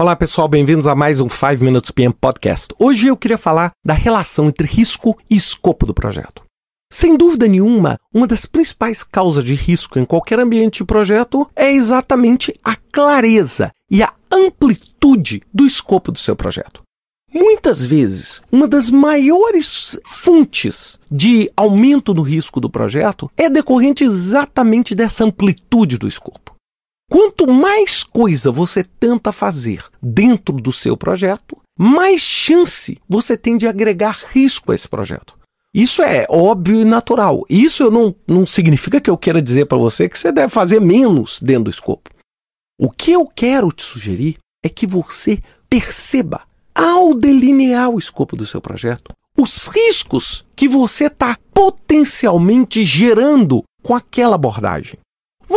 Olá pessoal, bem-vindos a mais um 5 Minutes PM Podcast. Hoje eu queria falar da relação entre risco e escopo do projeto. Sem dúvida nenhuma, uma das principais causas de risco em qualquer ambiente de projeto é exatamente a clareza e a amplitude do escopo do seu projeto. Muitas vezes, uma das maiores fontes de aumento no risco do projeto é decorrente exatamente dessa amplitude do escopo. Quanto mais coisa você tenta fazer dentro do seu projeto, mais chance você tem de agregar risco a esse projeto. Isso é óbvio e natural. Isso não, não significa que eu queira dizer para você que você deve fazer menos dentro do escopo. O que eu quero te sugerir é que você perceba, ao delinear o escopo do seu projeto, os riscos que você está potencialmente gerando com aquela abordagem.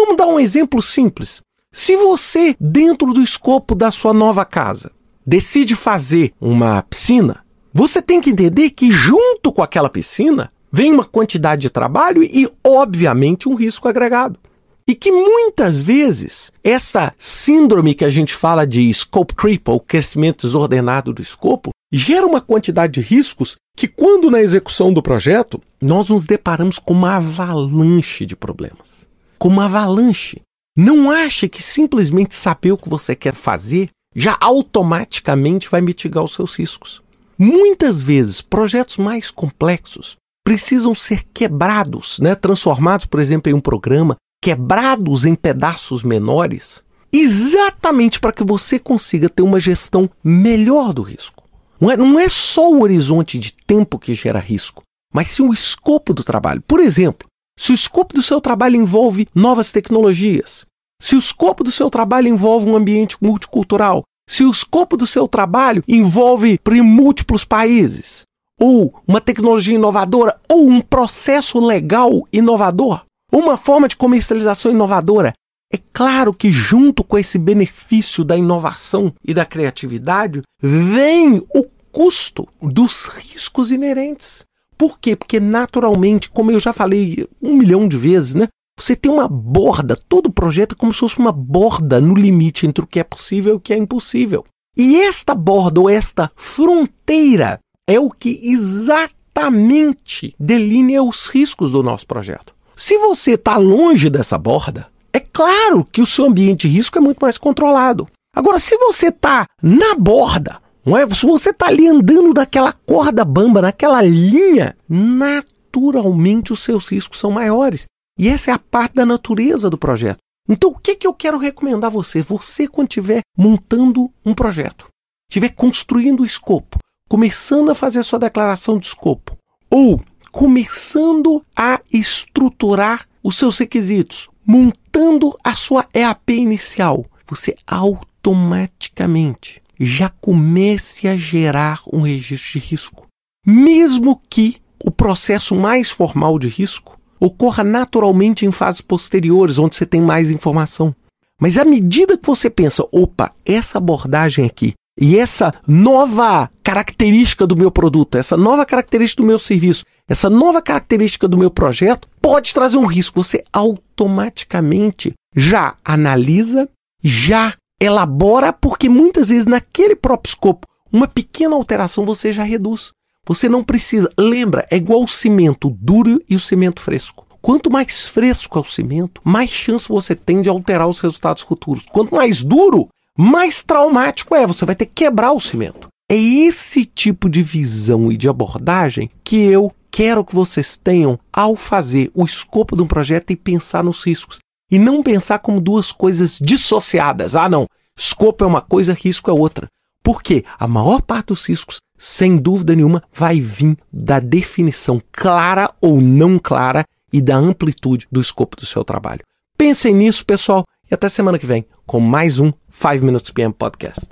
Vamos dar um exemplo simples. Se você, dentro do escopo da sua nova casa, decide fazer uma piscina, você tem que entender que, junto com aquela piscina, vem uma quantidade de trabalho e, obviamente, um risco agregado. E que muitas vezes essa síndrome que a gente fala de scope creep, ou crescimento desordenado do escopo, gera uma quantidade de riscos que, quando na execução do projeto, nós nos deparamos com uma avalanche de problemas com uma avalanche. Não ache que simplesmente saber o que você quer fazer já automaticamente vai mitigar os seus riscos. Muitas vezes, projetos mais complexos precisam ser quebrados, né? transformados, por exemplo, em um programa, quebrados em pedaços menores, exatamente para que você consiga ter uma gestão melhor do risco. Não é, não é só o horizonte de tempo que gera risco, mas sim o escopo do trabalho. Por exemplo, se o escopo do seu trabalho envolve novas tecnologias, se o escopo do seu trabalho envolve um ambiente multicultural, se o escopo do seu trabalho envolve em múltiplos países, ou uma tecnologia inovadora, ou um processo legal inovador, uma forma de comercialização inovadora, é claro que, junto com esse benefício da inovação e da criatividade, vem o custo dos riscos inerentes. Por quê? Porque naturalmente, como eu já falei um milhão de vezes, né? Você tem uma borda, todo projeto é como se fosse uma borda no limite entre o que é possível e o que é impossível. E esta borda ou esta fronteira é o que exatamente delinea os riscos do nosso projeto. Se você está longe dessa borda, é claro que o seu ambiente de risco é muito mais controlado. Agora, se você está na borda, não é? Se você está ali andando naquela corda bamba, naquela linha, naturalmente os seus riscos são maiores. E essa é a parte da natureza do projeto. Então, o que, que eu quero recomendar a você? Você, quando estiver montando um projeto, estiver construindo o escopo, começando a fazer a sua declaração de escopo, ou começando a estruturar os seus requisitos, montando a sua EAP inicial, você automaticamente já comece a gerar um registro de risco. Mesmo que o processo mais formal de risco ocorra naturalmente em fases posteriores, onde você tem mais informação. Mas à medida que você pensa, opa, essa abordagem aqui e essa nova característica do meu produto, essa nova característica do meu serviço, essa nova característica do meu projeto pode trazer um risco. Você automaticamente já analisa, já elabora, porque muitas vezes naquele próprio escopo, uma pequena alteração você já reduz. Você não precisa. Lembra, é igual o cimento duro e o cimento fresco. Quanto mais fresco é o cimento, mais chance você tem de alterar os resultados futuros. Quanto mais duro, mais traumático é. Você vai ter que quebrar o cimento. É esse tipo de visão e de abordagem que eu quero que vocês tenham ao fazer o escopo de um projeto e pensar nos riscos e não pensar como duas coisas dissociadas. Ah, não, escopo é uma coisa, risco é outra. Porque a maior parte dos riscos, sem dúvida nenhuma, vai vir da definição clara ou não clara e da amplitude do escopo do seu trabalho. Pensem nisso, pessoal, e até semana que vem com mais um 5 Minutes PM Podcast.